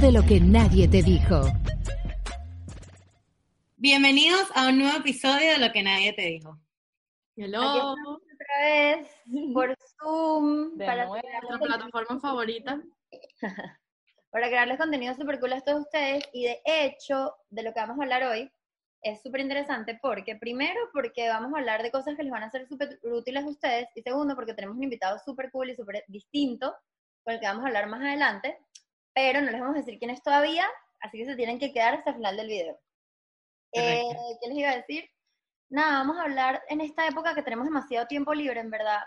de Lo que nadie te dijo. Bienvenidos a un nuevo episodio de Lo que nadie te dijo. Hello. Otra vez por Zoom De para, nuestra plataforma favorita. para crearles contenido súper cool a todos ustedes. Y de hecho, de lo que vamos a hablar hoy es súper interesante porque, primero, porque vamos a hablar de cosas que les van a ser súper útiles a ustedes. Y segundo, porque tenemos un invitado súper cool y súper distinto con el que vamos a hablar más adelante. Pero no les vamos a decir quién es todavía, así que se tienen que quedar hasta el final del video. Eh. ¿Qué les iba a decir? Nada, vamos a hablar en esta época que tenemos demasiado tiempo libre, en verdad.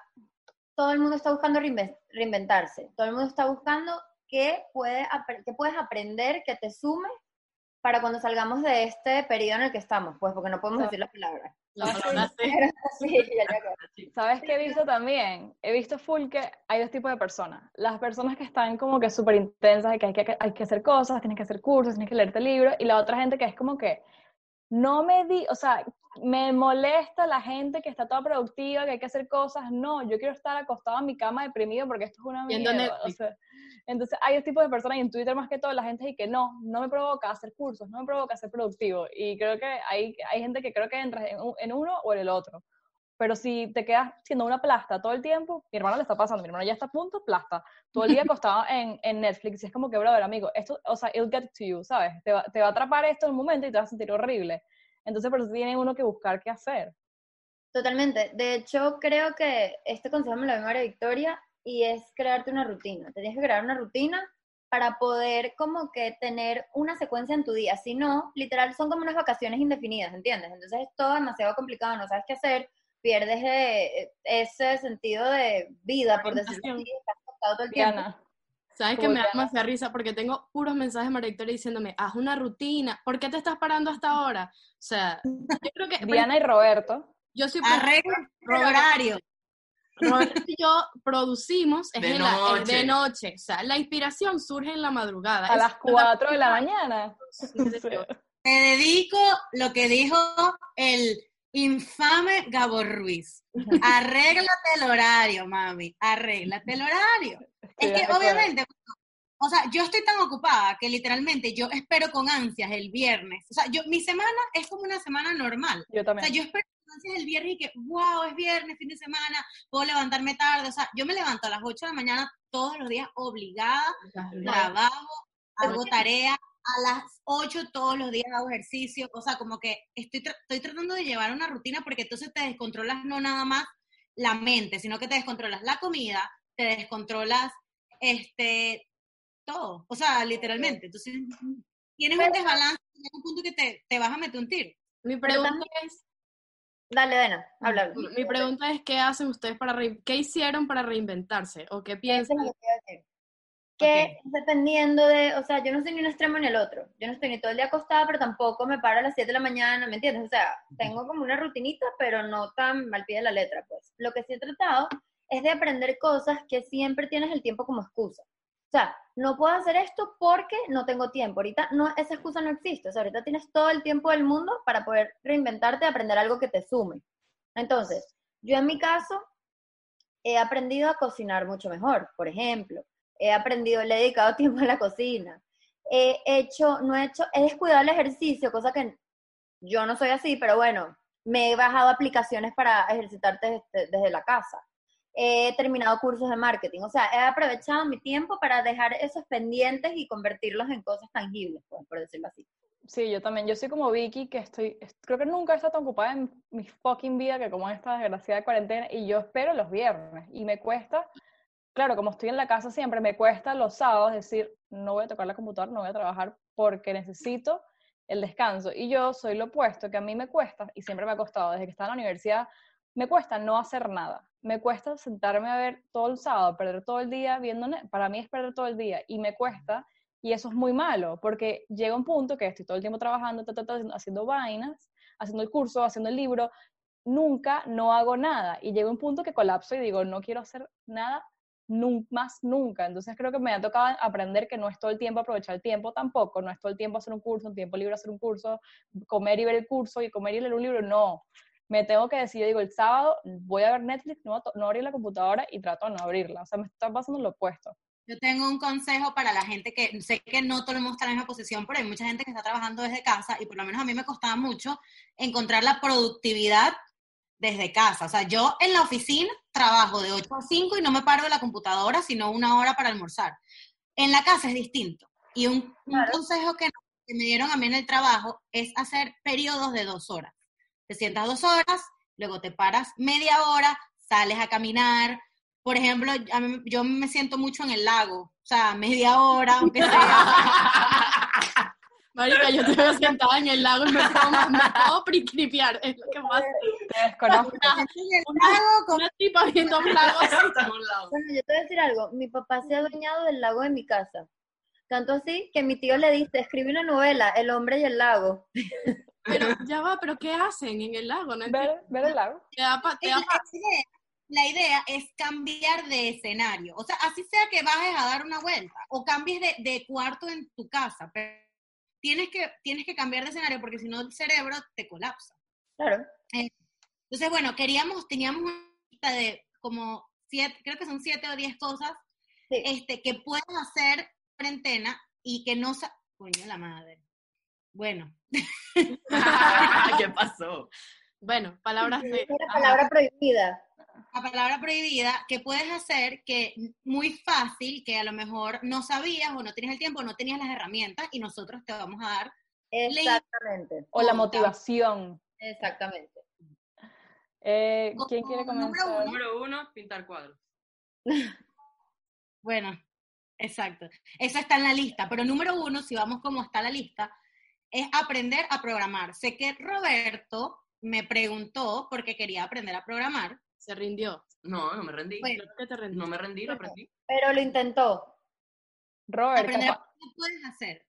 Todo el mundo está buscando reinven- reinventarse. Todo el mundo está buscando qué, puede, qué puedes aprender que te sume para cuando salgamos de este periodo en el que estamos, pues porque no podemos decir la palabra. La Ah, palabra sí. sí. Sí, ya le acabo. ¿Sabes qué he visto también? He visto full que hay dos tipos de personas. Las personas que están como que súper intensas, de que hay, que hay que hacer cosas, tienes que hacer cursos, tienes que leerte libros, y la otra gente que es como que no me di, o sea, me molesta la gente que está toda productiva, que hay que hacer cosas. No, yo quiero estar acostado en mi cama deprimido porque esto es una mierda. o sea, entonces hay dos tipos de personas y en Twitter más que todo la gente dice que no, no me provoca hacer cursos, no me provoca ser productivo. Y creo que hay, hay gente que creo que entra en, en uno o en el otro. Pero si te quedas siendo una plasta todo el tiempo, mi hermana le está pasando, mi hermana ya está a punto, plasta, todo el día acostado en, en Netflix, y es como que, brother, amigo, esto, o sea, it'll get to you, ¿sabes? Te va, te va a atrapar esto en un momento y te vas a sentir horrible. Entonces, por eso tiene uno que buscar qué hacer. Totalmente. De hecho, creo que este consejo me lo dio María Victoria y es crearte una rutina. Te tienes que crear una rutina para poder como que tener una secuencia en tu día. Si no, literal, son como unas vacaciones indefinidas, ¿entiendes? Entonces es todo demasiado complicado, no sabes qué hacer, pierdes eh, ese sentido de vida, por decirlo así, estás acostado todo el tiempo. Diana, Sabes que me da demasiada risa porque tengo puros mensajes de María Victoria diciéndome, haz una rutina, ¿por qué te estás parando hasta ahora? O sea, yo creo que Diana y Roberto. yo soy Arregla el Roberto. horario. Roberto y yo producimos es De en la- es noche. de noche, o sea, la inspiración surge en la madrugada. A Es las una 4 de la mañana. rutina. Te dedico lo que dijo el infame Gabo Ruiz. Arréglate el horario, mami. Arréglate el horario. Es que obviamente, o sea, yo estoy tan ocupada que literalmente yo espero con ansias el viernes. O sea, yo, mi semana es como una semana normal. Yo O también. sea, yo espero con ansias el viernes y que, wow, es viernes, fin de semana, puedo levantarme tarde. O sea, yo me levanto a las 8 de la mañana todos los días obligada, trabajo, hago tarea. A las 8 todos los días hago ejercicio. O sea, como que estoy, tra- estoy tratando de llevar una rutina porque entonces te descontrolas no nada más la mente, sino que te descontrolas la comida, te descontrolas este todo. O sea, literalmente. Entonces, tienes un desbalance, llega un punto que te, te vas a meter un tiro. Mi pregunta es, Dale, Dana, habla. mi pregunta es, ¿qué hacen ustedes para, rein- qué hicieron para reinventarse? ¿O qué piensan? es que. Que dependiendo de, o sea, yo no estoy ni un extremo ni el otro. Yo no estoy ni todo el día acostada, pero tampoco me paro a las 7 de la mañana, ¿me entiendes? O sea, tengo como una rutinita, pero no tan mal pie de la letra, pues. Lo que sí he tratado es de aprender cosas que siempre tienes el tiempo como excusa. O sea, no puedo hacer esto porque no tengo tiempo. Ahorita no, esa excusa no existe. O sea, ahorita tienes todo el tiempo del mundo para poder reinventarte aprender algo que te sume. Entonces, yo en mi caso he aprendido a cocinar mucho mejor, por ejemplo. He aprendido, le he dedicado tiempo a la cocina. He hecho, no he hecho, he descuidado el ejercicio, cosa que yo no soy así, pero bueno, me he bajado aplicaciones para ejercitarte desde, desde la casa. He terminado cursos de marketing, o sea, he aprovechado mi tiempo para dejar esos pendientes y convertirlos en cosas tangibles, pues, por decirlo así. Sí, yo también. Yo soy como Vicky, que estoy, est- creo que nunca he estado tan ocupada en mi fucking vida que como en esta desgraciada cuarentena, y yo espero los viernes, y me cuesta, claro, como estoy en la casa siempre, me cuesta los sábados decir, no voy a tocar la computadora, no voy a trabajar porque necesito el descanso. Y yo soy lo opuesto, que a mí me cuesta, y siempre me ha costado, desde que estaba en la universidad, me cuesta no hacer nada. Me cuesta sentarme a ver todo el sábado, perder todo el día viendo, para mí es perder todo el día, y me cuesta y eso es muy malo, porque llega un punto que estoy todo el tiempo trabajando, ta, ta, ta, haciendo vainas, haciendo el curso, haciendo el libro, nunca no hago nada. Y llega un punto que colapso y digo, no quiero hacer nada más nunca. Entonces creo que me ha tocado aprender que no es todo el tiempo aprovechar el tiempo tampoco, no es todo el tiempo hacer un curso, un tiempo libre hacer un curso, comer y ver el curso y comer y leer un libro, no. Me tengo que decir, yo digo, el sábado voy a ver Netflix, no, no abrir la computadora y trato de no abrirla. O sea, me está pasando lo opuesto. Yo tengo un consejo para la gente que sé que no todo el mundo está en la misma posición, pero hay mucha gente que está trabajando desde casa y por lo menos a mí me costaba mucho encontrar la productividad desde casa. O sea, yo en la oficina trabajo de 8 a 5 y no me paro de la computadora, sino una hora para almorzar. En la casa es distinto. Y un, consejo que, que me dieron a mí en el trabajo es hacer periodos de dos horas. Te sientas dos horas, luego te paras media hora, sales a caminar. Por ejemplo, mí- yo me siento mucho en el lago, o sea, media hora, aunque sea. Marica, yo te veo sentada en el lago y me puedo, me puedo cripiar, es lo que pasa. Te desconozco. el lago con Una tipa viendo un lago. Bueno, yo te voy a decir algo. Mi papá se ha adueñado del lago de mi casa. Tanto así que mi tío le dice, escribe una novela, El hombre y el lago. Pero ya va, pero ¿qué hacen en el lago? No. Ver, ver el lago. Te da pa- te da la, pa- idea, la idea es cambiar de escenario. O sea, así sea que bajes a dar una vuelta o cambies de, de cuarto en tu casa, pero tienes que, tienes que cambiar de escenario porque si no el cerebro te colapsa. Claro. Entonces, bueno, queríamos, teníamos una lista de como siete, creo que son siete o diez cosas Sí. este, que puedes hacer cuarentena y que no... Coño, la madre. Bueno, ¿Qué pasó? Bueno, palabras de... Ajá. palabra prohibida. La palabra prohibida que puedes hacer que muy fácil, que a lo mejor no sabías o no tenías el tiempo, no tenías las herramientas y nosotros te vamos a dar. Exactamente. O la motivación. Exactamente. Eh, ¿Quién quiere número comenzar? uno. Número uno, pintar cuadros. Bueno, exacto. Eso está en la lista, pero número uno, si vamos como está la lista, es aprender a programar. Sé que Roberto me preguntó porque quería aprender a programar. Se rindió. No, no me rendí. Bueno, Creo que te rendí. No me rendí, lo aprendí. Pero lo intentó. Robert, aprender capa- a qué puedes hacer.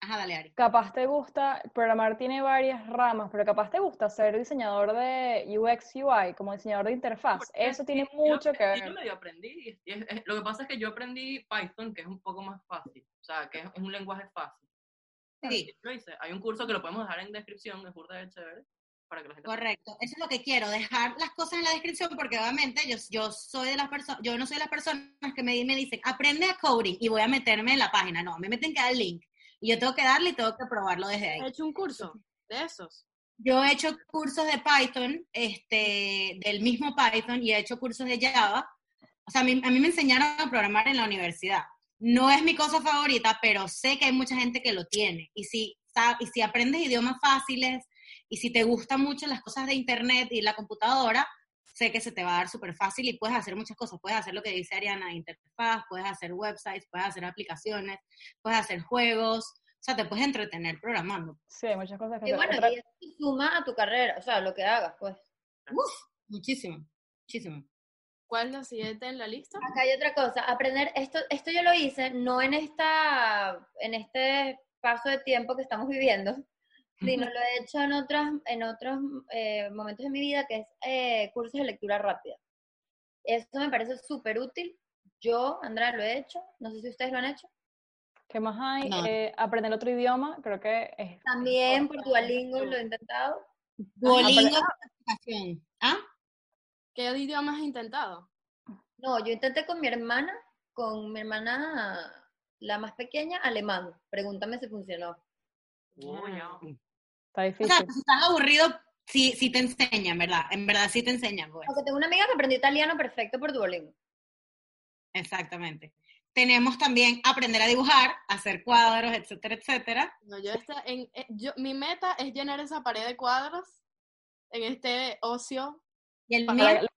Ajá, dale, Ari. capaz te gusta, programar tiene varias ramas, pero capaz te gusta ser diseñador de UX UI, como diseñador de interfaz. Porque Eso tiene yo mucho que aprendí, Yo ver. medio aprendí. es- es- lo que pasa es que yo aprendí Python, que es un poco más fácil. O sea, que es, es un lenguaje fácil. Sí, Lo hice. Hay un curso que lo podemos dejar en descripción, es burda de chévere, para que la gente... correcto. Eso es lo que quiero, dejar las cosas en la descripción porque obviamente yo, yo soy de las personas, yo no soy de las personas que me, me dicen, aprende a coding y voy a meterme en la página. No, me meten que dar el link. Y yo tengo que darle y tengo que probarlo desde ahí. He hecho un curso de esos. Yo he hecho cursos de Python, este, del mismo Python, y he hecho cursos de Java. O sea, a mí, a mí me enseñaron a programar en la universidad. No es mi cosa favorita, pero sé que hay mucha gente que lo tiene. Y si, y si aprendes idiomas fáciles, y si te gustan mucho las cosas de Internet y la computadora, sé que se te va a dar súper fácil y puedes hacer muchas cosas. Puedes hacer lo que dice Ariana, interfaz, puedes hacer websites, puedes hacer aplicaciones, puedes hacer juegos. O sea, te puedes entretener programando. Sí, hay muchas cosas que Y bueno, Otra- y suma a tu carrera, o sea, lo que hagas, pues. Muchísimo, muchísimo. ¿Cuál es la siguiente en la lista? Acá hay otra cosa, aprender, esto, esto yo lo hice, no en esta, en este paso de tiempo que estamos viviendo, sino lo he hecho en otras, en otros eh, momentos de mi vida, que es eh, cursos de lectura rápida. Eso me parece súper útil. Yo, Andrea, lo he hecho, no sé si ustedes lo han hecho. ¿Qué más hay? No. Eh, aprender otro idioma, creo que es... También por Duolingo lo he intentado. Duolingo. ¿Ah? ¿Qué idiomas has intentado? No, yo intenté con mi hermana, con mi hermana, la más pequeña, alemán. Pregúntame si funcionó. Oh, Está O difícil. sea, si estás aburrido, sí, sí te enseñan, ¿verdad? En verdad sí te enseñan, pues. Porque tengo una amiga que aprendió italiano perfecto por Duolingo. Exactamente. Tenemos también aprender a dibujar, hacer cuadros, etcétera, etcétera. No, yo esta- en, eh, yo, mi meta es llenar esa pared de cuadros en este ocio. Y el Para mío,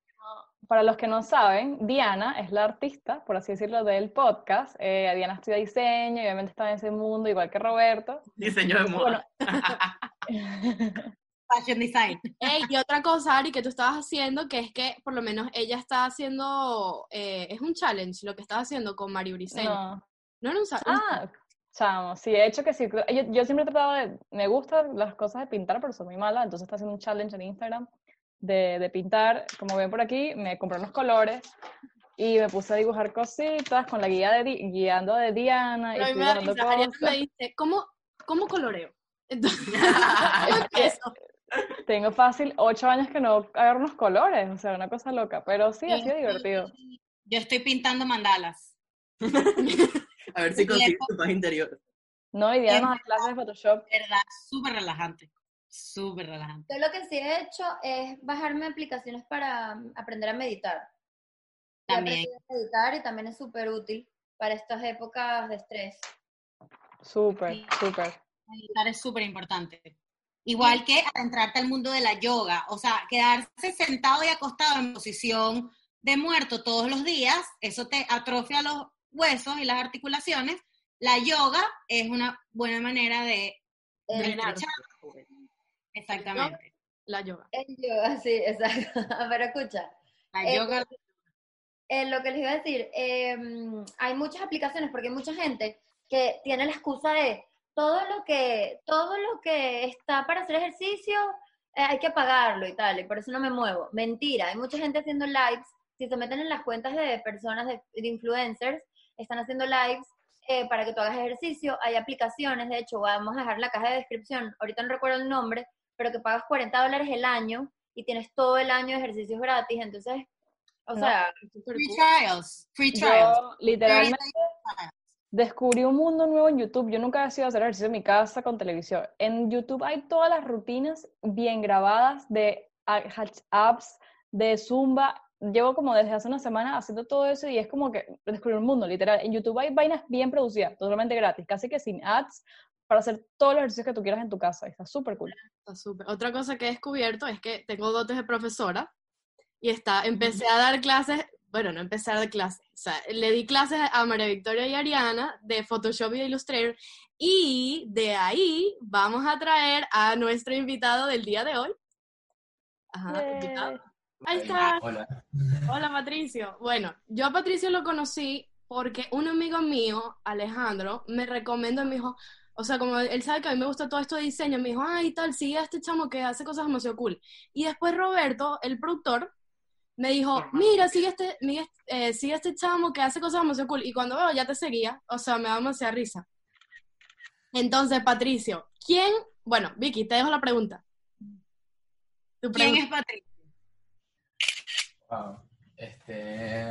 Para, los que no saben, Diana es la artista, por así decirlo, del podcast. Eh, Diana estudia diseño y obviamente está en ese mundo, igual que Roberto. Diseño de moda. fashion design. Ey, y otra cosa, Ari, que tú estabas haciendo, que es que por lo menos ella está haciendo, eh, es un challenge lo que estaba haciendo con Mario Briceño. No. no. era un challenge. Ah, chamo, sí, he hecho que sí. Yo, yo siempre he tratado de, me gustan las cosas de pintar, pero soy muy mala, entonces está haciendo un challenge en Instagram de, de pintar. Como ven por aquí, me compré unos colores y me puse a dibujar cositas con la guía de, guiando de Diana y Pero fui me cosas. me dice, ¿cómo, cómo coloreo? Entonces, eso. Tengo fácil ocho años que no agarro unos colores, o sea, una cosa loca, pero sí, ha sido divertido. Yo estoy pintando mandalas. A ver si consigues tu paz interior. No, y Diana nos clases de Photoshop. verdad, súper relajante. Súper relajante. Yo lo que sí he hecho es bajarme aplicaciones para mm, aprender a meditar. También. a meditar y también es súper útil para estas épocas de estrés. Súper, Sí. Meditar es súper importante. Igual que adentrarte al mundo de la yoga, o sea, quedarse sentado y acostado en posición de muerto todos los días, eso te atrofia los huesos y las articulaciones. La yoga es una buena manera de. Exactamente. La yoga. El yoga, sí, exacto. Pero escucha, La Eh, yoga eh, lo que les iba a decir, eh, hay muchas aplicaciones porque hay mucha gente que tiene la excusa de todo lo que, todo lo que está para hacer ejercicio eh, hay que pagarlo y tal, y por eso no me muevo. Mentira, hay mucha gente haciendo lives, si se meten en las cuentas de personas, de, de influencers, están haciendo lives eh, para que tú hagas ejercicio, hay aplicaciones, de hecho, vamos a dejar la caja de descripción, ahorita no recuerdo el nombre, pero que pagas 40 dólares el año y tienes todo el año de ejercicios gratis, entonces, o No. sea, free trials, free trials. Yo literalmente descubrí un mundo nuevo en YouTube. Yo nunca he sido a hacer ejercicio en mi casa con televisión. En YouTube hay todas las rutinas bien grabadas de a- hach- apps, de Zumba. Llevo como desde hace una semana haciendo todo eso y es como que descubrí un mundo, literal. En YouTube hay vainas bien producidas, totalmente gratis, casi que sin ads, para hacer todos los ejercicios que tú quieras en tu casa. Está súper cool. Está súper. Otra cosa que he descubierto es que tengo dotes de profesora y está, empecé a dar clases, bueno, no empecé a dar clases, o sea, le di clases a María Victoria y Ariana de Photoshop y de Illustrator y de ahí vamos a traer a nuestro invitado del día de hoy. Ajá, Yay. invitado. Ahí está. Hola. Hola Patricio. Bueno, yo a Patricio lo conocí porque un amigo mío, Alejandro, me recomendó y me dijo, o sea, como él sabe que a mí me gusta todo esto de diseño, me dijo, ay, tal, sigue a este chamo que hace cosas demasiado cool. Y después Roberto, el productor, me dijo, mira, sigue este, mira, eh, sigue este chamo que hace cosas demasiado cool. Y cuando veo, ya te seguía, o sea, me da demasiada risa. Entonces, Patricio, ¿quién? Bueno, Vicky, te dejo la pregunta. Tu ¿Quién es Patricia? Wow. Este,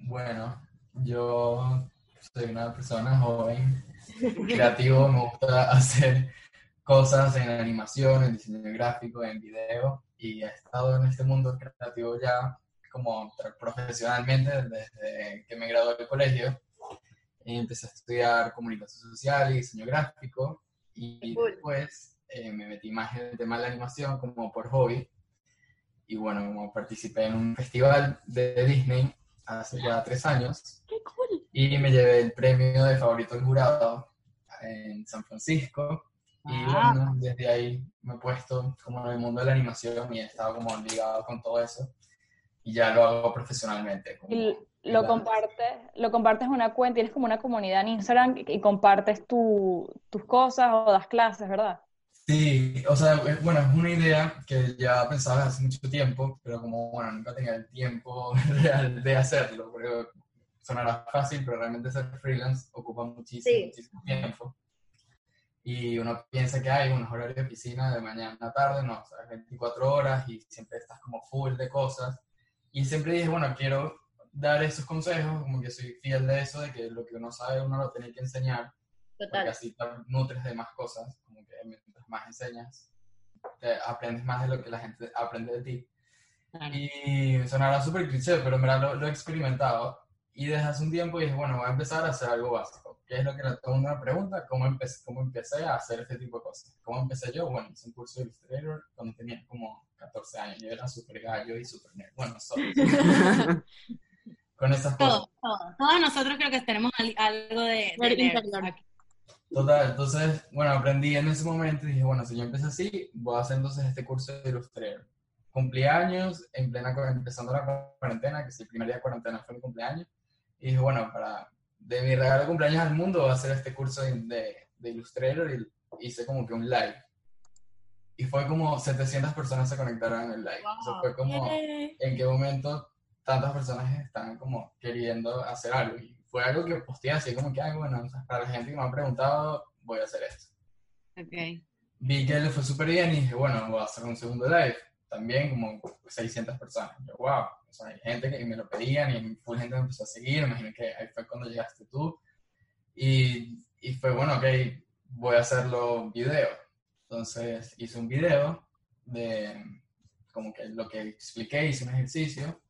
bueno, yo soy una persona joven, creativo, me gusta hacer cosas en animación, en diseño gráfico, en video, y he estado en este mundo creativo ya como profesionalmente desde que me gradué del colegio. Y empecé a estudiar comunicación social y diseño gráfico, y Cool. después eh, me metí más en el tema de la animación como por hobby. Y bueno, como participé en un festival de Disney hace ya tres años ¡Qué cool! y me llevé el premio de favorito del jurado en San Francisco. Y Ah. bueno, desde ahí me he puesto como en el mundo de la animación y he estado como ligado con todo eso. Y ya lo hago profesionalmente. como Y lo compartes, lo compartes en una cuenta, tienes como una comunidad en Instagram y y compartes tu- tus cosas o das clases, ¿verdad? Sí, o sea, es- bueno, es una idea que ya pensaba hace mucho tiempo, pero como, bueno, nunca tenía el tiempo real de hacerlo, porque sonará fácil, pero realmente ser freelance ocupa muchísimo, Sí. muchísimo tiempo. Y uno piensa que hay unos horarios de oficina de mañana a tarde, no, o sea, 24 horas y siempre estás como full de cosas. Y siempre dije, bueno, quiero dar esos consejos, como que soy fiel de eso, de que lo que uno sabe uno lo tiene que enseñar porque total. así te nutres de más cosas, como que mientras más enseñas, te aprendes más de lo que la gente aprende de ti. Claro. Y sonará súper cliché, pero en verdad lo, lo he experimentado. Y desde hace un tiempo dije, bueno, voy a empezar a hacer algo básico. ¿Qué es lo que todo el mundo me pregunta? ¿Cómo empecé, ¿Cómo empecé a hacer este tipo de cosas? ¿Cómo empecé yo? Bueno, hice un curso de Illustrator cuando tenía como 14 años. Yo era súper gallo y súper nerd. Bueno, soy. Con esas cosas. Todo, todo. Todos nosotros creo que tenemos al- algo de, de interior. Total, entonces, bueno, aprendí en ese momento y dije, bueno, si yo empecé así, voy a hacer entonces este curso de Illustrator. Cumplí años, en plena, empezando la cuarentena, que si el primer día de cuarentena fue mi cumpleaños, y dije, bueno, para, de mi regalo de cumpleaños al mundo, voy a hacer este curso de, de, de Illustrator y hice como que un live. Y fue como 700 personas se conectaron en el live. O sea, fue como, en qué momento tantas personas están como queriendo hacer algo. Y fue algo que posteé así como que, ay, bueno, para la gente que me ha preguntado, voy a hacer esto. Ok. Vi que le fue súper bien y dije, bueno, voy a hacer un segundo live. también como 600 personas. Yo, wow, o sea, hay gente que me lo pedían y full gente me empezó a seguir, imagino que ahí fue cuando llegaste tú. Y, y fue, bueno, ok, voy a hacerlo video. Entonces hice un video de como que lo que expliqué, hice un ejercicio,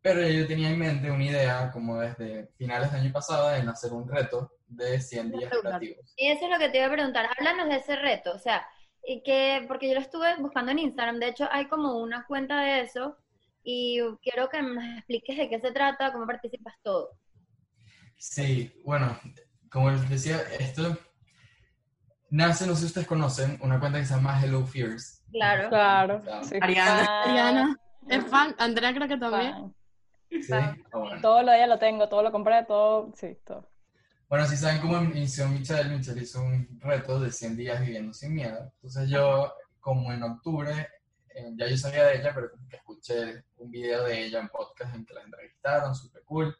pero yo tenía en mente una idea como desde finales del año pasado en hacer un reto de 100 días creativos. Y eso es lo que te iba a preguntar. Háblanos de ese reto, o sea, y que, porque yo lo estuve buscando en Instagram, de hecho hay como una cuenta de eso, y quiero que nos expliques de qué se trata, cómo participas todo. Sí, bueno, como les decía, esto nace, no sé si ustedes conocen, una cuenta que se llama Hello Fears. Claro. Claro. Claro. sí. Ariana. Ariana es fan, Andrea creo que también. Fan. Sí, ah, bueno. Todo lo de ella lo tengo, todo lo compré, todo, sí, todo. Bueno, si saben cómo inició Michelle, Michelle hizo un reto de 100 días viviendo sin miedo. Entonces yo, como en octubre, ya yo sabía de ella, pero que escuché un video de ella en podcast en que la entrevistaron, súper cool.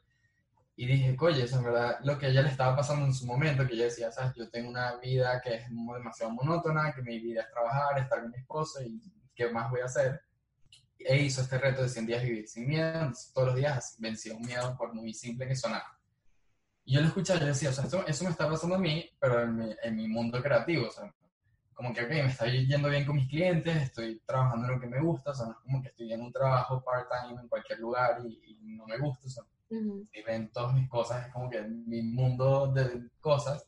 Y dije, oye, eso es verdad lo que a ella le estaba pasando en su momento, que ella decía, sabes, yo tengo una vida que es demasiado monótona, que mi vida es trabajar, estar con mi esposo y qué más voy a hacer. E hizo este reto de 100 días vivir sin miedo, todos los días vencía un miedo por muy simple que sonara. Y yo lo escuchaba y yo decía, o sea, esto, eso me está pasando a mí, pero en mi, en mi mundo creativo, o sea, como que, ok, me está yendo bien con mis clientes, estoy trabajando en lo que me gusta, o sea, no es como que estoy en un trabajo part-time en cualquier lugar y, y no me gusta, o sea, Ujú. y ven todas mis cosas, es como que mi mundo de cosas.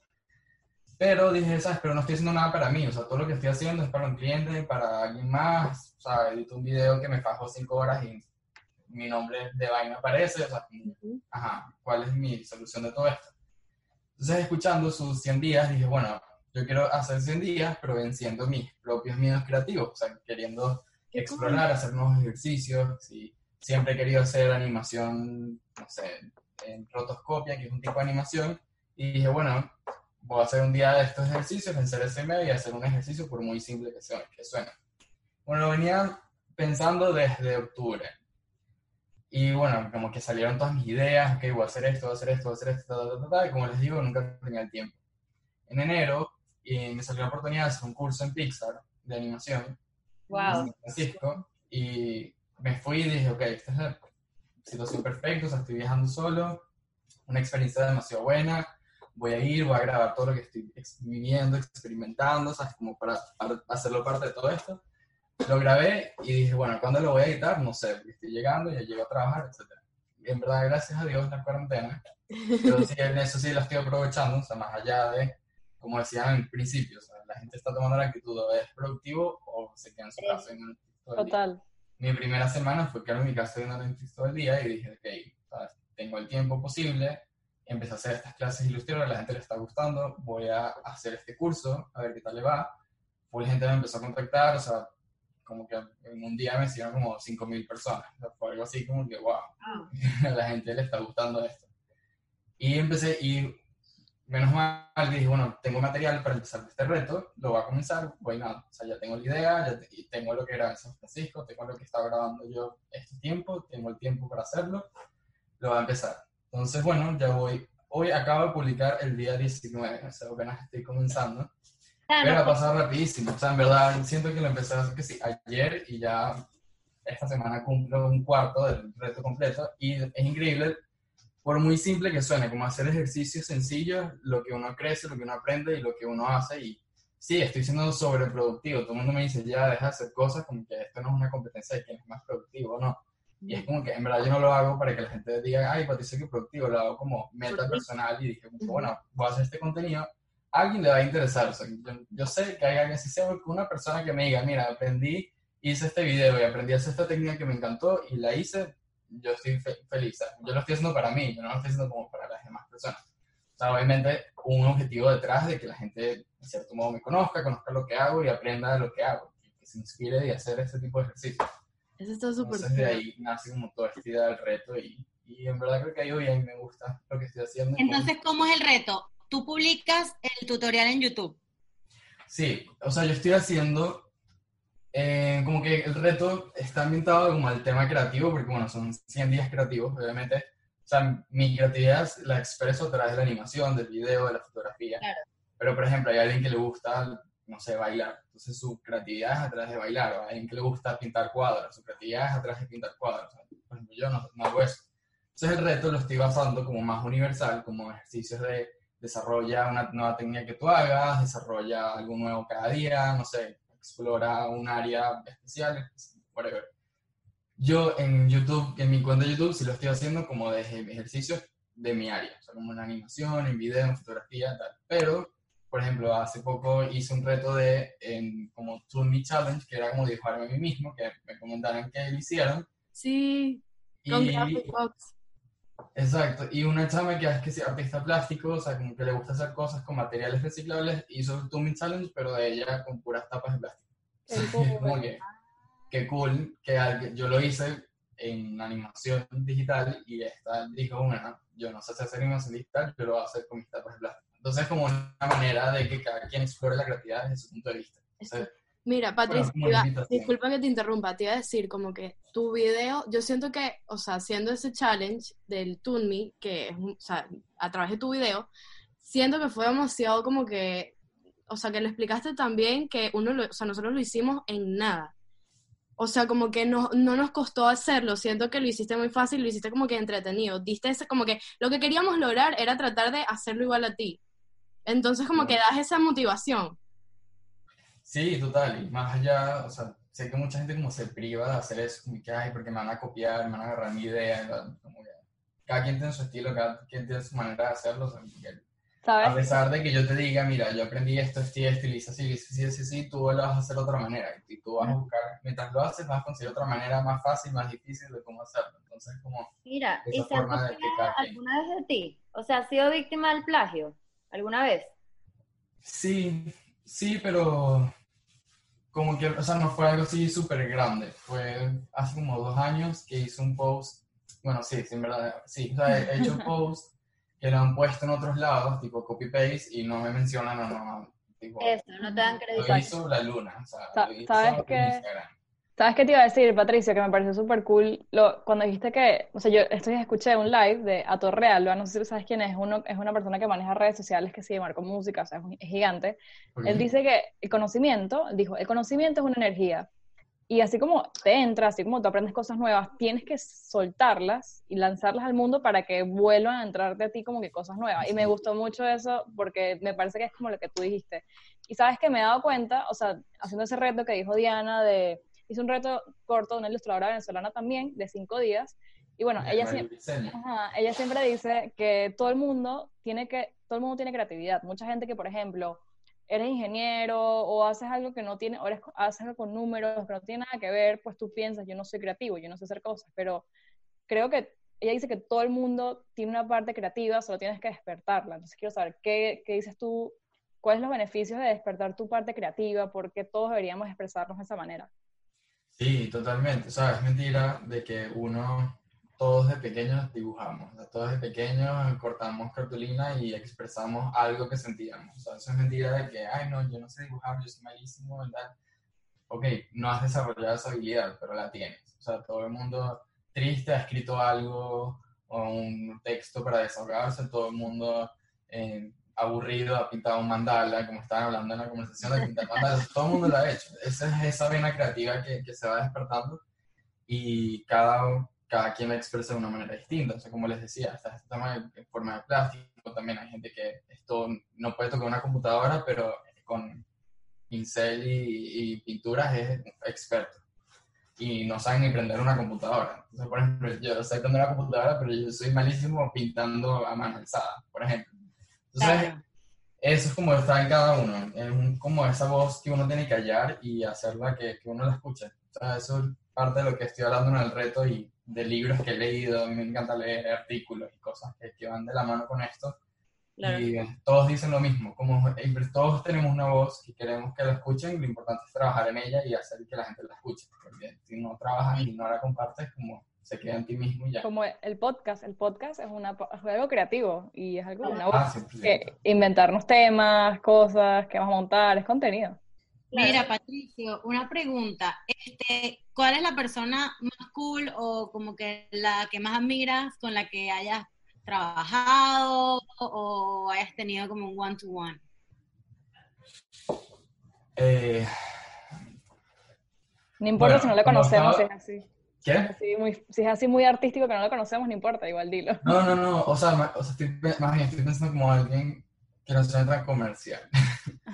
Pero dije, ¿sabes? Pero no estoy haciendo nada para mí, o sea, todo lo que estoy haciendo es para un cliente, para alguien más, o sea, edito un video que me fajó cinco horas y mi nombre de vaina aparece, o sea, como, Ujú. ajá, ¿cuál es mi solución de todo esto? Entonces, escuchando sus 100 días, dije, bueno, yo quiero hacer 100 días, pero venciendo mis propios miedos creativos, o sea, queriendo explorar, hacer nuevos ejercicios, y siempre he querido hacer animación, no sé, en rotoscopia, que es un tipo de animación, y dije, bueno, voy a hacer un día de estos ejercicios, vencer ese miedo y hacer un ejercicio por muy simple que, sea, que suene. Bueno, lo venía pensando desde octubre. Y bueno, como que salieron todas mis ideas, ok, voy a hacer esto, voy a hacer esto, voy a hacer esto, ta, ta, ta, y como les digo, nunca tenía el tiempo. En enero y me salió la oportunidad de hacer un curso en Pixar de animación en Wow. San Francisco y me fui y dije, ok, esta es la situación perfecta, o sea, estoy viajando solo, una experiencia demasiado buena, voy a ir, voy a grabar todo lo que estoy viviendo, experimentando, ¿sabes? Como para, para hacerlo parte de todo esto. Lo grabé y dije, bueno, ¿cuándo lo voy a editar? No sé, porque estoy llegando, ya llego a trabajar, etc. Y en verdad, gracias a Dios, la cuarentena, pero sí, en eso sí la estoy aprovechando, o sea, más allá de, como decían en principio, o sea, la gente está tomando la actitud o es productivo o se queda en su casa en Netflix todo el día. Total. Mi primera semana fue quedarme en mi casa viendo Netflix todo el día y dije, ok, tengo el tiempo posible, empecé a hacer estas clases de ilustración, a la gente le está gustando, voy a hacer este curso, a ver qué tal le va. Full gente me empezó a contactar, o sea, como que en un día me hicieron como 5.000 personas, o sea, fue algo así como que, wow, a la gente le está gustando esto. Y empecé, y menos mal, dije, bueno, tengo material para empezar este reto, lo voy a comenzar, voy nada, o sea, ya tengo la idea, ya te- tengo lo que era en San Francisco, tengo lo que estaba grabando yo este tiempo, tengo el tiempo para hacerlo, lo voy a empezar. Entonces, bueno, ya voy, hoy acabo de publicar el día 19, o sea, apenas estoy comenzando, Ah, pero ha pasado rapidísimo, o sea, en verdad siento que lo empecé a hacer que sí, ayer y ya esta semana cumplo un cuarto del reto completo y es increíble, por muy simple que suene, como hacer ejercicios sencillos, lo que uno crece, lo que uno aprende y lo que uno hace y sí, estoy siendo sobreproductivo, todo el mundo me dice ya deja de hacer cosas como que esto no es una competencia de quién es más productivo o no. Y es como que en verdad yo no lo hago para que la gente diga, ay, Patricia, que productivo, lo hago como meta personal y dije, bueno, voy a hacer este contenido, a alguien le va a interesar. O sea, yo, yo sé que hay alguien, si sea una persona que me diga, mira, aprendí, hice este video y aprendí a hacer esta técnica que me encantó y la hice, yo estoy fe- feliz. ¿sabes? Yo lo estoy haciendo para mí, yo no lo estoy haciendo como para las demás personas. O sea, obviamente un objetivo detrás de que la gente, de cierto modo, me conozca, conozca lo que hago y aprenda de lo que hago, y que se inspire de hacer este tipo de ejercicios. Eso está súper Entonces de ahí nace como toda esta idea del reto y, y en verdad creo que ha ido bien, me gusta lo que estoy haciendo. Entonces, ¿cómo es el reto? Tú publicas el tutorial en YouTube. Sí, o sea, yo estoy haciendo eh, como que el reto está ambientado como al tema creativo, porque bueno, son 100 días creativos, obviamente. O sea, mi creatividad la expreso a través de la animación, del video, de la fotografía. Claro. Pero, por ejemplo, hay alguien que le gusta no sé, bailar. Entonces su creatividad es a través de bailar, o a alguien que le gusta pintar cuadros, su creatividad es a través de pintar cuadros. Por ejemplo, yo no, no hago eso. Entonces el reto lo estoy basando como más universal, como ejercicios de desarrolla una nueva técnica que tú hagas, desarrolla algo nuevo cada día, no sé, explora un área especial, whatever. Yo en YouTube, en mi cuenta de YouTube, sí lo estoy haciendo como de ejercicios de mi área, o sea, como en animación, en video, en fotografía, tal. Pero, por ejemplo, hace poco hice un reto de, en, como Tool Me Challenge, que era como dibujarme a mí mismo, que me comentaron que lo hicieron. Sí, con Graphic Box. Exacto, y una chama que es que sí, artista plástico, o sea, como que le gusta hacer cosas con materiales reciclables, hizo el Tool Challenge, pero de ella con puras tapas de plástico. Qué como que, qué cool, que yo lo hice en animación digital y esta dijo, bueno, yo no sé si hacer animación digital, lo voy a hacer con mis tapas de plástico. Entonces, como una manera de que cada quien explore la creatividad desde su punto de vista. Entonces, Mira, Patricia, disculpa que te interrumpa, te iba a decir como que tu video, yo siento que, o sea, haciendo ese challenge del Toon Me, que es, o sea, a través de tu video, siento que fue demasiado como que, o sea, que lo explicaste también que uno, lo, o sea, nosotros lo hicimos en nada. O sea, como que no, no nos costó hacerlo, siento que lo hiciste muy fácil, lo hiciste como que entretenido, diste ese, como que lo que queríamos lograr era tratar de hacerlo igual a ti. Entonces como que das esa motivación. Sí, total, y más allá, o sea, sé que mucha gente como se priva de hacer eso, como que, ay, porque me van a copiar, me van a agarrar mi idea, como que cada quien tiene su estilo, cada quien tiene su manera de hacerlo, o sea, que a ¿Sabes? pesar de que yo te diga, mira, yo aprendí esto, esto y esto, y hice así, hice así, así, tú lo vas a hacer de otra manera, y tú vas a buscar, mientras lo haces, vas a conseguir otra manera más fácil, más difícil de cómo hacerlo, entonces como, Mira, ¿y Esa se han forma de alguna vez de ti? O sea, ¿has sido víctima del plagio? ¿Alguna vez? sí, sí, pero como que, o sea, no fue algo así súper grande. Fue hace como dos años que hice un post, bueno, sí, sí, en verdad, sí, o sea, he hecho un post que lo han puesto en otros lados, tipo copy-paste, y no me mencionan o no, tipo, Eso, no te dan lo crédito. hizo la luna, o sea, Sa- lo hizo ¿sabes en qué? Instagram. ¿Sabes qué te iba a decir, Patricia? Que me pareció súper cool lo, cuando dijiste que, o sea, yo días escuché un live de Atorreal, no sé si sabes quién es, uno, es una persona que maneja redes sociales que sigue marcó música, o sea, es, un- es gigante. Porque- Él dice que el conocimiento, dijo, el conocimiento es una energía. Y así como te entra, así como tú aprendes cosas nuevas, tienes que soltarlas y lanzarlas al mundo para que vuelvan a entrarte a ti como que cosas nuevas. Y me gustó mucho eso porque me parece que es como lo que tú dijiste. Y sabes que me he dado cuenta, o sea, haciendo ese reto que dijo Diana de, hice un reto corto de una ilustradora venezolana también, de cinco días. Y bueno, ella siempre... Ajá, ella siempre dice que todo el mundo tiene que, todo el mundo tiene creatividad. Mucha gente que, por ejemplo, eres ingeniero o haces algo que no tiene, o eres- haces algo con números que no tiene nada que ver, pues tú piensas, yo no soy creativo, yo no sé hacer cosas, pero creo que ella dice que todo el mundo tiene una parte creativa, solo tienes que despertarla. Entonces quiero saber, ¿qué, qué dices tú? ¿Cuáles son los beneficios de despertar tu parte creativa? ¿Por qué todos deberíamos expresarnos de esa manera? Sí, totalmente. O sea, es mentira de que uno, todos de pequeños dibujamos. O sea, todos de pequeños cortamos cartulina y expresamos algo que sentíamos. O sea, eso es mentira de que, ay, no, yo no sé dibujar, yo soy malísimo, ¿verdad? Ok, no has desarrollado esa habilidad, pero la tienes. O sea, todo el mundo triste ha escrito algo o un texto para desahogarse, todo el mundo eh, aburrido ha pintado un mandala, como estaban hablando en la conversación de pintar mandalas, todo el mundo lo ha hecho. Esa es esa vena creativa que, que se va despertando y cada, cada quien la expresa de una manera distinta. O sea, como les decía, está este tema en forma de plástico, también hay gente que esto no puede tocar una computadora, pero con pincel y, y pinturas es experto. Y no saben ni prender una computadora. Entonces, por ejemplo, yo sé prender una computadora, pero yo soy malísimo pintando a mano alzada, por ejemplo. Entonces, Claro. eso es como está en cada uno, es como esa voz que uno tiene que hallar y hacerla que, que uno la escuche. O sea, eso es parte de lo que estoy hablando en el reto y de libros que he leído, a mí me encanta leer artículos y cosas que, que van de la mano con esto. Claro. Y eh, todos dicen lo mismo, como eh, todos tenemos una voz que queremos que la escuchen, lo importante es trabajar en ella y hacer que la gente la escuche, porque si no trabajas y no la compartes, como se queda en ti mismo y ya. Como el podcast, el podcast es, una, es algo creativo y es algo, una voz Ah, 100%. que inventarnos temas, cosas que vamos a montar, es contenido. Mira, Patricio, una pregunta. Este, ¿Cuál es la persona más cool o como que la que más admiras con la que hayas trabajado o hayas tenido como un one-to-one? Eh, No importa Bueno, si no como conocemos, estaba- es así. ¿Qué? Así muy- si es así muy artístico que no lo conocemos, no importa, igual dilo. No, no, no, o sea, ma- o sea, estoy, más bien estoy pensando como alguien que no sea tan comercial.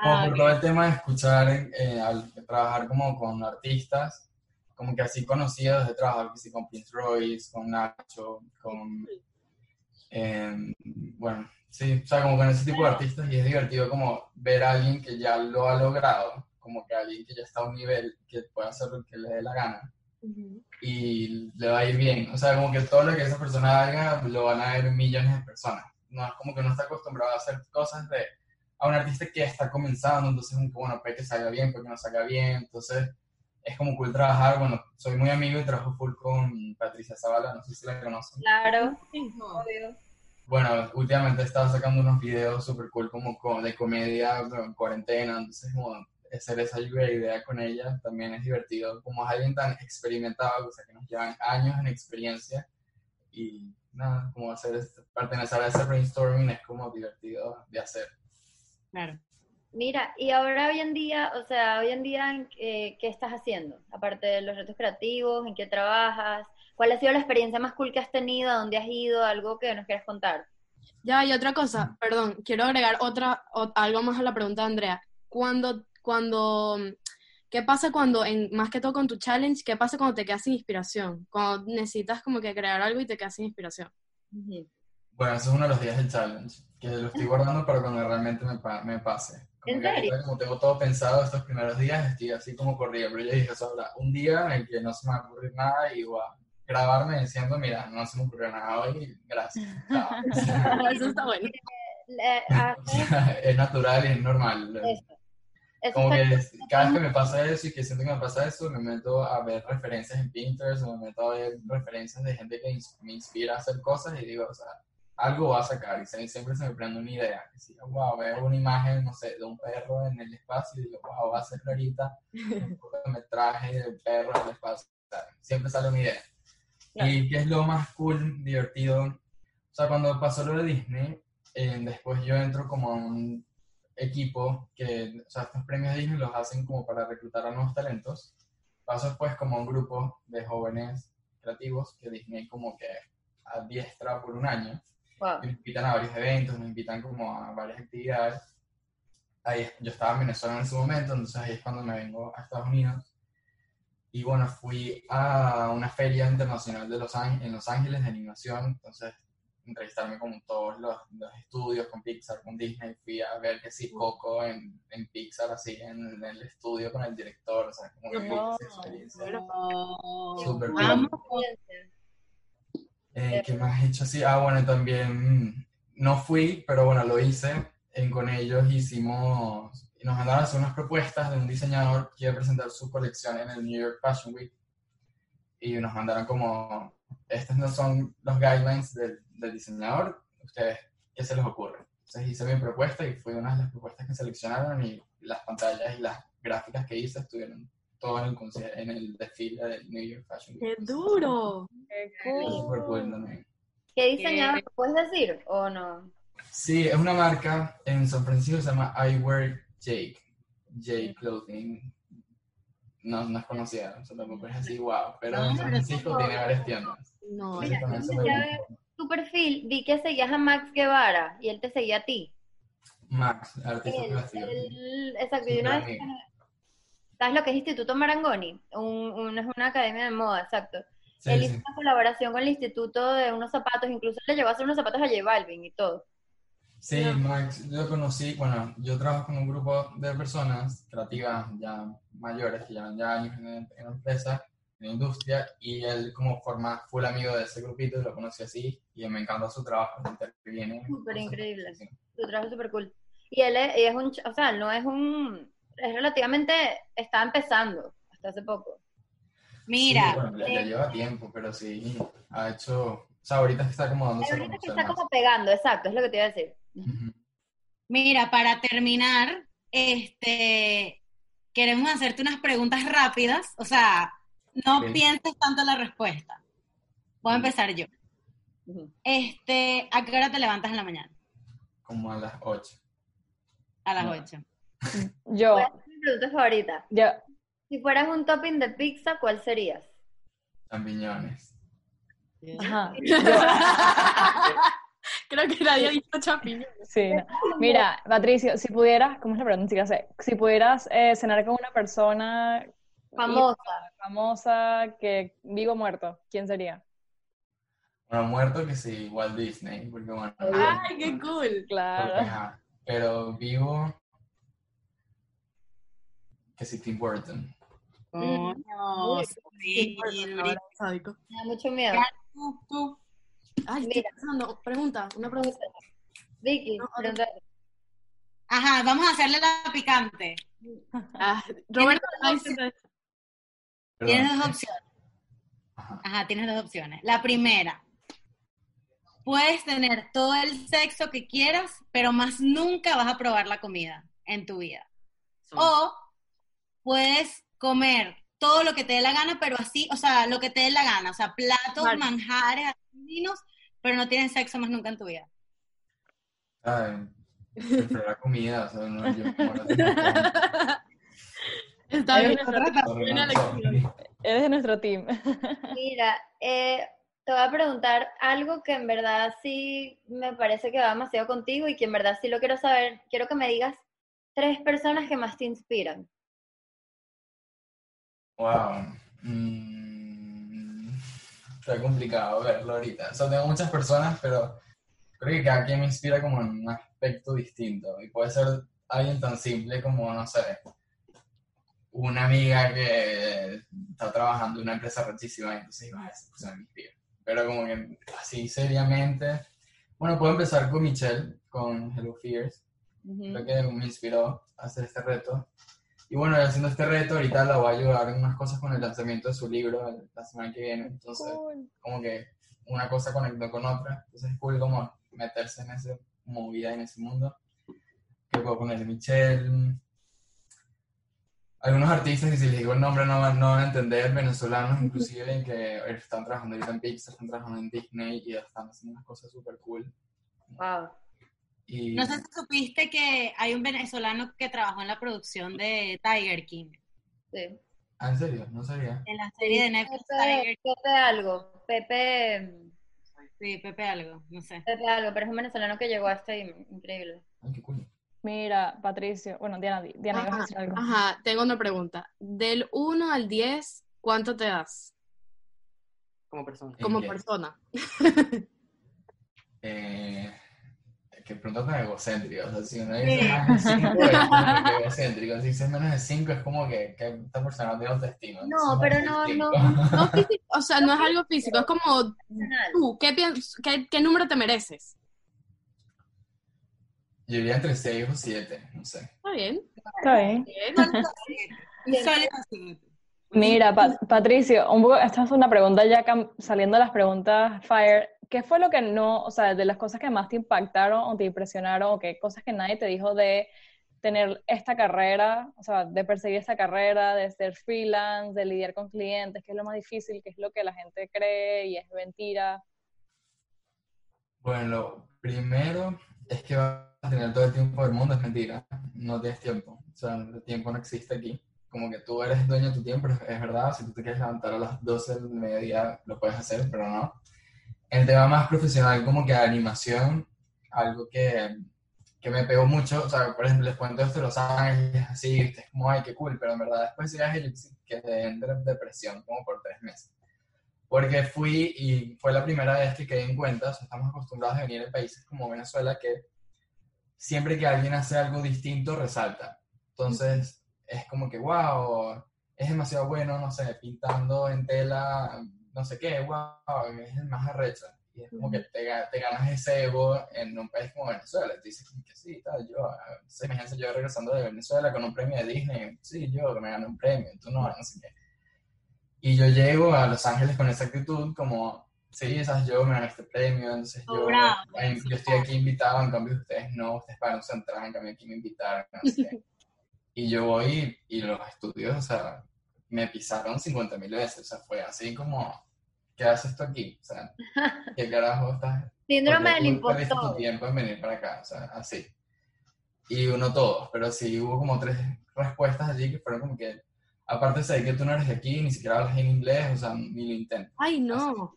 Como Ah, por ok. todo el tema de escuchar, eh, al trabajar como con artistas, como que así conocidos, he trabajado que sí, con Prince Royce, con Nacho, con... eh, bueno, sí, o sea, como con ese tipo de artistas y es divertido como ver a alguien que ya lo ha logrado, como que alguien que ya está a un nivel que puede hacer lo que le dé la gana y le va a ir bien. O sea, como que todo lo que esa persona haga lo van a ver millones de personas. No es como que no está acostumbrado a hacer cosas de a un artista que está comenzando, entonces un bueno, puede que salga bien, puede que no salga bien, entonces es como cool trabajar, bueno, soy muy amigo y trabajo full con Patricia Zavala, no sé si la conocen. Claro, obvio. Bueno, últimamente he estado sacando unos videos súper cool como co- de comedia en cuarentena, entonces como hacer esa lluvia de idea con ella también es divertido, como es alguien tan experimentado, o sea, que nos llevan años en experiencia y nada, como hacer, este- pertenecer a ese brainstorming es como divertido de hacer. Claro. Mira, y ahora hoy en día, o sea, hoy en día, ¿en qué, qué estás haciendo? Aparte de los retos creativos, ¿en qué trabajas? ¿Cuál ha sido la experiencia más cool que has tenido? ¿A dónde has ido? ¿Algo que nos quieras contar? Ya, y otra cosa, perdón, quiero agregar otra, o- algo más a la pregunta de Andrea. Cuando, cuando, ¿qué pasa cuando, en, más que todo con tu challenge, qué pasa cuando te quedas sin inspiración? Cuando necesitas como que crear algo y te quedas sin inspiración. Bueno, ese es uno de los días del challenge, que lo estoy guardando para cuando realmente me, pa- me pase. Como ¿En que serio? como tengo todo pensado estos primeros días, estoy así como corrido, pero yo dije, eso un día en el que no se me va a ocurrir nada y voy a grabarme diciendo, mira, no se me ocurrió nada hoy, gracias. Eso está bueno. Le- O sea, es natural y es normal. Eso. Eso Como que cada vez que me pasa eso y que siento que me pasa eso, me meto a ver referencias en Pinterest o me meto a ver referencias de gente que me inspira a hacer cosas y digo, o sea, algo va a sacar y siempre se me prende una idea. Que si, wow, veo una imagen, no sé, de un perro en el espacio y digo, wow, va a ser ahorita un cortometraje del perro en el espacio. O sea, siempre sale una idea. ¿Y qué es lo más cool, divertido? O sea, cuando pasó lo de Disney, eh, después yo entro como a un equipo que, o sea, estos premios Disney los hacen como para reclutar a nuevos talentos. Paso después como un grupo de jóvenes creativos que Disney como que adiestra por un año. Wow. Nos invitan a varios eventos, nos invitan como a varias actividades. Ahí, yo estaba en Venezuela en ese momento, entonces ahí es cuando me vengo a Estados Unidos. Y bueno, fui a una feria internacional de Los en Los Ángeles de animación, entonces entrevistarme con todos los, los estudios, con Pixar, con Disney, fui a ver que sí, Coco en, en Pixar, así, en, en el estudio con el director, o sea, como que No, experiencia. Oh, Súper cool. Eh, ¿Qué más he hecho así? Ah, bueno, también no fui, pero bueno, lo hice. En, con ellos hicimos, nos mandaron a hacer unas propuestas de un diseñador que iba a presentar su colección en el New York Fashion Week. Y nos mandaron como, estos no son los guidelines del, del diseñador, ustedes, ¿qué se les ocurre? Entonces hice mi propuesta y fue una de las propuestas que seleccionaron y las pantallas y las gráficas que hice estuvieron todo en el, en el desfile del New York Fashion Week. ¡Qué duro! Qué cool. cool también. ¿Qué diseñador puedes decir o no? Sí, es una marca en San Francisco que se llama I Wear Jake. Jake Clothing. No, no es conocida, o sea, tampoco es así, wow. Pero en San Francisco tiene varias tiendas. No, gusta. Tu perfil, vi que seguías a Max Guevara y él te seguía a ti. Max, artista Él- plástico. él- exacto, y Súper una vez. ¿sabes lo que es Instituto Marangoni? Un, un- es una academia de moda, exacto. Sí, él sí. hizo una colaboración con el instituto de unos zapatos, incluso le llevó a hacer unos zapatos a J Balvin y todo. Sí, Max, yo conocí, bueno, yo trabajo con un grupo de personas creativas ya mayores, que llevan ya años en, en la empresa, en la industria, y él como forma full amigo de ese grupito y lo conocí así, y me encanta su trabajo, interviene. en Súper increíble. sí. Su trabajo es súper cool. Y él es, es un, o sea, no es un, es relativamente, está empezando, hasta hace poco. Mira, Sí, bueno, ya, ya eh, lleva tiempo, pero sí, ha hecho, o sea, ahorita está como dándose a Ahorita que está más. como pegando, exacto, es lo que te iba a decir. Mira, para terminar, este, queremos hacerte unas preguntas rápidas, o sea, no pienses tanto la respuesta. Voy a empezar yo. Este, ¿a qué hora te levantas en la mañana? Como a las 8. A las No. 8. Yo, Voy a hacer mi pregunta favorita. yo, Si fueras un topping de pizza, ¿cuál serías? Champiñones. ajá, Creo que nadie ha dicho champiñones. sí, no. Mira, Patricio, si pudieras, ¿cómo es la pregunta? Sí, sé. Si pudieras eh, cenar con una persona Famosa. famosa que vivo o muerto, ¿quién sería? Bueno, muerto que sí, Walt Disney, porque bueno. ¡Ay, qué cool! porque, Claro. ajá, pero vivo que sí, Tim Burton. Coño, sí, Ahora, sádico. Me da mucho miedo. tú, tú. Ay, estoy Mira. pensando. Pregunta, una pregunta. Vicky, No. Ajá, vamos a hacerle la picante. Ah, Roberto. Tienes dos opciones. Ajá. Tienes dos opciones. La primera, puedes tener todo el sexo que quieras, pero más nunca vas a probar la comida en tu vida. O puedes comer todo lo que te dé la gana, pero así, o sea, lo que te dé la gana, o sea, platos, Vale. manjares, así divinos, pero no tienes sexo más nunca en tu vida. Ay, prefiero la comida, o sea, no, yo Está bien. Eres de nuestro team. Mira, eh, te voy a preguntar algo que en verdad sí me parece que va demasiado contigo y que en verdad sí lo quiero saber. Quiero que me digas tres personas que más te inspiran. Wow. Mm, está complicado verlo ahorita. O sea, tengo muchas personas, pero creo que cada quien me inspira como en un aspecto distinto. Y puede ser alguien tan simple como, no sé, una amiga que está trabajando en una empresa rechísima entonces digo, "Ah, esa persona me inspira. Pero como que así seriamente. Bueno, puedo empezar con Michelle, con Hello Fears. Creo que me inspiró a hacer este reto. Y bueno, haciendo este reto, ahorita la voy a ayudar en unas cosas con el lanzamiento de su libro la semana que viene. Entonces, como que una cosa conectó con otra. Entonces es cool como meterse en esa movida, en ese mundo. Que puedo ponerle Michelle. Algunos artistas, y si les digo el nombre no van, no van a entender, venezolanos inclusive, que están trabajando ahorita en Pixar, están trabajando en Disney y están haciendo unas cosas súper cool. Wow. Y No sé si supiste que hay un venezolano que trabajó en la producción de Tiger King, Sí. Ah, ¿en serio? No sabía. en la serie de Netflix Pepe, Tiger Pepe algo, Pepe, Sí, Pepe algo, no sé. Pepe algo, pero es un venezolano que llegó a este increíble. Ay, qué cool. Mira, Patricio, bueno, Diana, di- Diana, ibas a Ajá, decir algo. Ajá, tengo una pregunta. Del 1 al 10, ¿cuánto te das Como persona. ¿En como persona? Eh, que pronto tan egocéntrico. O sea, si uno dice más de 5 es como que egocéntrico. Si dices menos de 5 es como que, que esta persona no tiene autoestima. No, Entonces, pero no, no. No físico, o sea, no es algo físico, es como tú, ¿qué, piens- qué, qué número te mereces? Yo diría entre 6 o 7, no sé. Está bien. Está bien. Mira, Pa- Patricio, un poco, esta es una pregunta ya saliendo de las preguntas Fire. ¿Qué fue lo que no, o sea, de las cosas que más te impactaron o te impresionaron o qué cosas que nadie te dijo de tener esta carrera, o sea, de perseguir esta carrera, de ser freelance, de lidiar con clientes, qué es lo más difícil, qué es lo que la gente cree y es mentira? Bueno, lo primero es que vas a tener todo el tiempo del mundo, es mentira. No tienes tiempo. O sea, el tiempo no existe aquí. Como que tú eres dueño de tu tiempo, es verdad. Si tú te quieres levantar a las 12 del mediodía, lo puedes hacer, pero no. El tema más profesional, como que animación, algo que, que me pegó mucho. O sea, por ejemplo, les cuento esto de Los Ángeles, así, es como, ay, qué cool, pero en verdad después viaje yo que entré en depresión como por tres meses. Porque fui y fue la primera vez que quedé en cuenta, o sea, estamos acostumbrados a venir en países como Venezuela que siempre que alguien hace algo distinto resalta. Entonces es como que, wow, es demasiado bueno, no sé, pintando en tela, no sé qué, wow, es el más arrecho. Y es como que te, te ganas ese ego en un país como Venezuela. Te dices que sí, tal, yo, ah, no sé, imagínense yo regresando de Venezuela con un premio de Disney, sí, yo me gané un premio, tú no, no sé qué. Y yo llego a Los Ángeles con esa actitud como, sí, esas yo me gané este premio, entonces yo, yo estoy aquí invitado, en cambio ustedes no, ustedes pagan su entrada, en cambio aquí me invitaron, no sé qué. Y yo voy y los estudios, o sea, me pisaron 50 mil veces, o sea, fue así como, ¿qué haces tú aquí? O sea, ¿qué carajo estás? Síndrome del tú perdiste tu impostor. tiempo en venir para acá, o sea, así. y uno todos, pero sí hubo como tres respuestas allí que fueron como que, aparte de que tú no eres de aquí, ni siquiera hablas en inglés, o sea, ni lo intentas. Ay, no.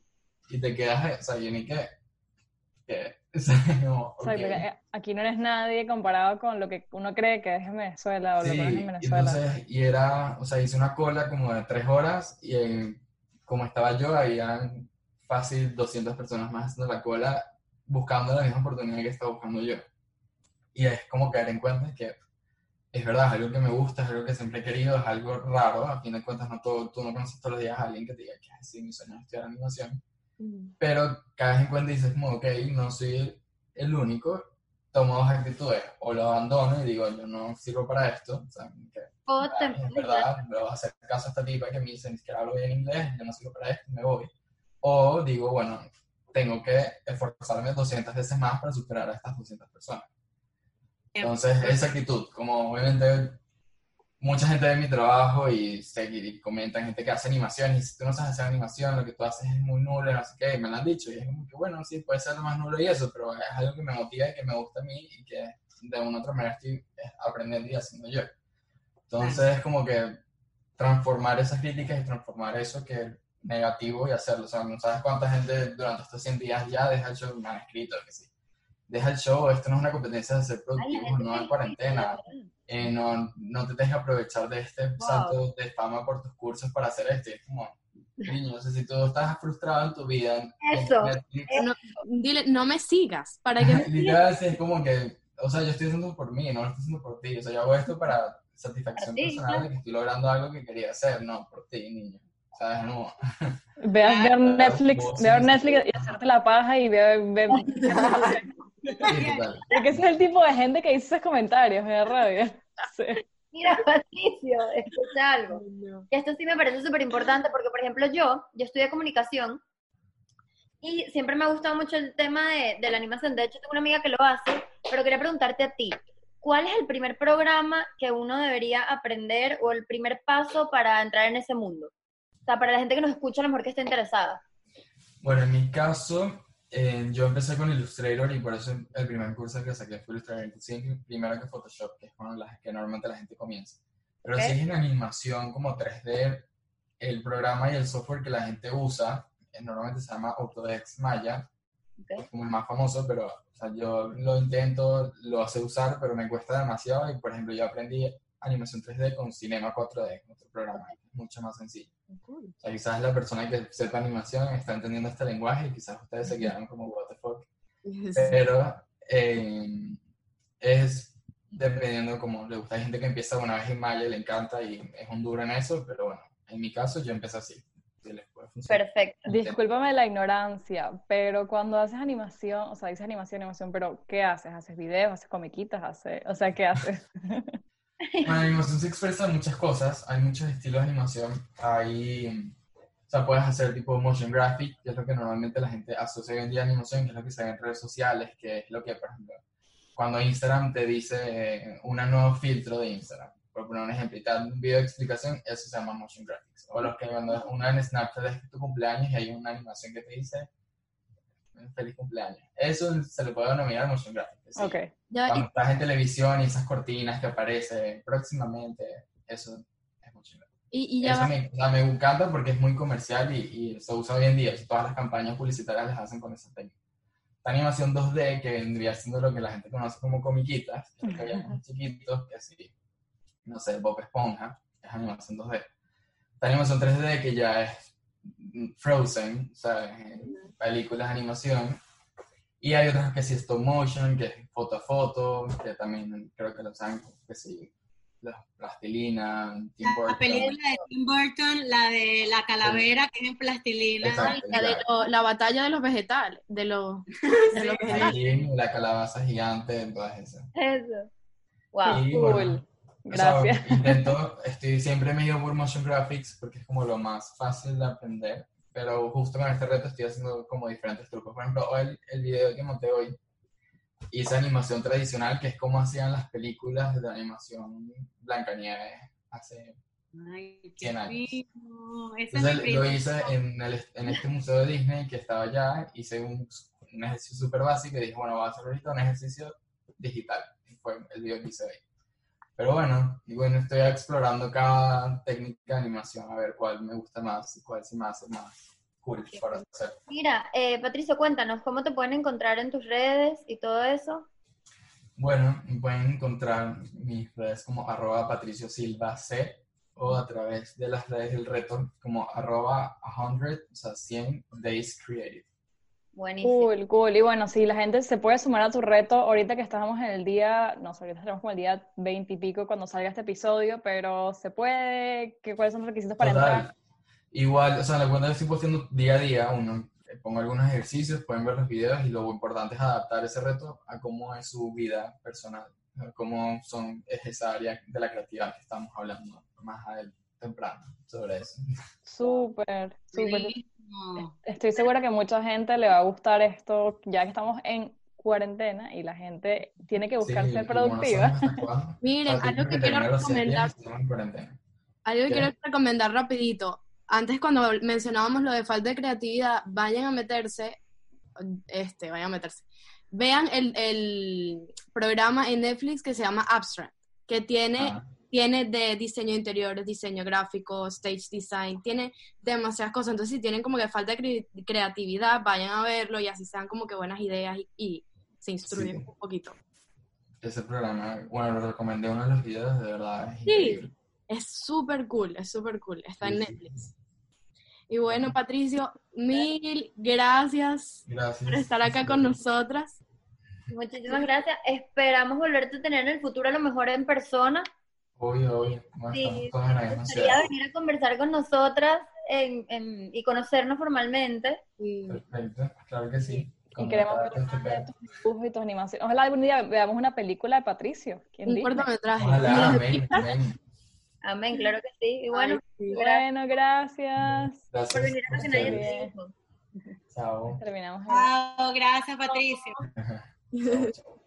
Y te quedas, o sea, yo ni que, que, o sea, como, O sea, ok. porque eh, aquí no eres nadie comparado con lo que uno cree que es en Venezuela o lo Sí, que es en Venezuela. entonces, y era, o sea, hice una cola como de tres horas y como estaba yo, habían fácil 200 personas más haciendo la cola buscando la misma oportunidad que estaba buscando yo. Y es como caer en cuenta que es verdad, es algo que me gusta, es algo que siempre he querido, es algo raro, a fin de cuentas no todo, tú no conoces todos los días a alguien que te diga que así mi sueño es estudiar animación, pero caes en cuenta y dices como, ok, no soy el único, tomo dos actitudes, o lo abandono y digo, yo no sirvo para esto, o sea, que O es verdad, le voy a hacer caso a esta tipa que me dice ni siquiera hablo bien inglés, yo no sirvo para esto, me voy. O digo, bueno, tengo que esforzarme 200 veces más para superar a estas 200 personas. Entonces, esa actitud, como obviamente mucha gente ve mi trabajo y, y comentan, gente que hace animación, y si tú no sabes hacer animación, lo que tú haces es muy nulo, no sé qué, y me lo han dicho, y es como que, bueno, sí, puede ser lo más nulo y eso, pero es algo que me motiva y que me gusta a mí y que de una u otra manera estoy eh, aprendiendo y haciendo yo. Entonces, es como que transformar esas críticas y transformar eso que es negativo y hacerlo. O sea, no sabes cuánta gente durante estos 100 días ya deja show, me han escrito que sí. Deja el show, esto no es una competencia de ser productivo, no en cuarentena. Eh, no, no te dejes aprovechar de este salto de fama por tus cursos para hacer esto. Es como, niño, si tú estás frustrado en tu vida, Eso, Netflix, No, dile, no me sigas. ¿Para que? Literal, es como que, o sea, yo estoy haciendo por mí, no lo estoy haciendo por ti. O sea, yo hago esto para satisfacción ti, personal claro. de que estoy logrando algo que quería hacer, no por ti, niño. ¿Sabes? No. Veas ver Netflix, ver. Netflix y hacerte la paja y ver... Sí, total. Porque ese es el tipo de gente que dice esos comentarios, me da rabia. Sí. Mira, Patricio, escucha algo. Y esto sí me parece súper importante porque, por ejemplo, yo, yo estudié comunicación y siempre me ha gustado mucho el tema de, de la animación. De hecho, tengo una amiga que lo hace, pero quería preguntarte a ti, ¿cuál es el primer programa que uno debería aprender o el primer paso para entrar en ese mundo? O sea, para la gente que nos escucha, a lo mejor que esté interesada. Bueno, en mi caso, eh, yo empecé con Illustrator y por eso el primer curso que saqué fue Illustrator. Sí, primero que Photoshop, que es con las que normalmente la gente comienza. Pero si es en animación como 3D, el programa y el software que la gente usa, eh, normalmente se llama Autodesk Maya, ¿ok? es como el más famoso, pero o sea, yo lo intento, lo sé usar, pero me cuesta demasiado. Y por ejemplo, yo aprendí animación 3D con Cinema 4D, otro programa, es mucho más sencillo. O sea, quizás la persona que sepa animación está entendiendo este lenguaje y quizás ustedes se quedaron como, what the fuck. Pero eh, es dependiendo como le gusta. Hay gente que empieza una vez en Maya y le encanta y es un duro en eso, pero bueno, en mi caso yo empecé así. Perfecto. Discúlpame la ignorancia, pero cuando haces animación, o sea, dices animación, animación, pero ¿qué haces? ¿Haces videos? ¿Haces comiquitas? ¿Haces... O sea, ¿qué haces? Bueno, la animación se expresa en muchas cosas, hay muchos estilos de animación, hay, o sea, puedes hacer tipo motion graphic, que es lo que normalmente la gente asocia hoy en día a animación, que es lo que se ve en redes sociales, que es lo que, por ejemplo, cuando Instagram te dice un nuevo filtro de Instagram, por poner un ejemplo, y te da un video de explicación, eso se llama motion graphics. O los que cuando uno en Snapchat es tu cumpleaños y hay una animación que te dice feliz cumpleaños. Eso se le puede denominar motion graphics. sí. Ok. Ya, y- Cuando estás en televisión y esas cortinas que aparecen próximamente, eso es mucho. y, y ya Eso me, o sea, me encanta porque es muy comercial y, y se usa hoy en día. Todas las campañas publicitarias las hacen con esa técnica. La animación 2D, que vendría siendo lo que la gente conoce como comiquitas, que veíamos chiquitos, que así, no sé, Bob Esponja, es animación 2D. La animación 3D, que ya es Frozen, eh, películas de animación. Y hay otras que sí, stop motion, que es foto a foto, que también creo que lo usan, que sí, la plastilina, Tim La Burton. película de Tim Burton, la de la calavera, que es en plastilina. Exacto, la, de lo- la batalla de los vegetales, de los, de los vegetales. Sí, la calabaza gigante, todas esas. Eso. Wow. Y, Cool. bueno, o sea, Gracias. intento, estoy siempre me he ido por motion graphics porque es como lo más fácil de aprender, pero justo con este reto estoy haciendo como diferentes trucos. Por ejemplo, el, el video que monté hoy hice animación tradicional, que es como hacían las películas de animación Blancanieves hace Ay, qué 100 años. Entonces lo hice en, el- en este museo de Disney que estaba allá, hice un, un ejercicio súper básico y dije, bueno, voy a hacer ahorita un ejercicio digital, fue el video que hice hoy. Pero bueno, y bueno, estoy explorando cada técnica de animación, a ver cuál me gusta más y cuál se me hace más cool para hacer. Mira, eh, Patricio, cuéntanos, ¿cómo te pueden encontrar en tus redes y todo eso? Bueno, me pueden encontrar mis redes como arroba patricio silva c o a través de las redes del reto como arroba 100, o sea, 100 days creative. Buenísimo. Cool, cool. Y bueno, si la gente se puede sumar a tu reto, ahorita que estamos en el día, no sé, ahorita estamos como el día 20 y pico cuando salga este episodio, pero se puede, ¿qué, ¿cuáles son los requisitos para Total. entrar? Igual, o sea, la cuenta que estoy posteando día a día, uno, eh, pongo algunos ejercicios, pueden ver los videos y lo importante es adaptar ese reto a cómo es su vida personal, a cómo son, es esa área de la creatividad que estamos hablando más adelante, temprano sobre eso. Súper, súper. Estoy segura que mucha gente le va a gustar esto, ya que estamos en cuarentena y la gente tiene que buscar Sí, ser no productiva. Miren, algo que quiero recomendar, algo que quiero recomendar rapidito. Antes cuando mencionábamos lo de falta de creatividad, vayan a meterse, este, vayan a meterse. Vean el, el programa en Netflix que se llama Abstract, que tiene Ah, tiene de diseño de interiores, diseño gráfico, stage design, tiene demasiadas cosas. Entonces, si tienen como que falta de cre- creatividad, vayan a verlo y así sean como que buenas ideas y, y se instruyen Sí. un poquito. ese programa, bueno, lo recomendé uno de los videos, de verdad, es Sí. increíble. Es súper cool, es súper cool. Está en sí. Netflix. Y bueno, Patricio, mil gracias Gracias. por estar acá con nosotras. Muchísimas gracias. Esperamos volverte a tener en el futuro, a lo mejor en persona. Obvio, obvio. Bueno, Sí, todos en la misma ciudad. venir a conversar con nosotras en- en- y conocernos formalmente. Y Perfecto, claro que sí. Y queremos ver más de tus dibujos y tus animaciones. Ojalá algún día veamos una película de Patricio. ¿Quién un dice? cortometraje. Ojalá, amén, amén. Amén, claro que sí. Y bueno, Ay, sí. Bueno, gracias. por Gracias. venir a por nadie ustedes. te dijo. Chao. Terminamos. Chao, gracias Patricio. Chao, chao.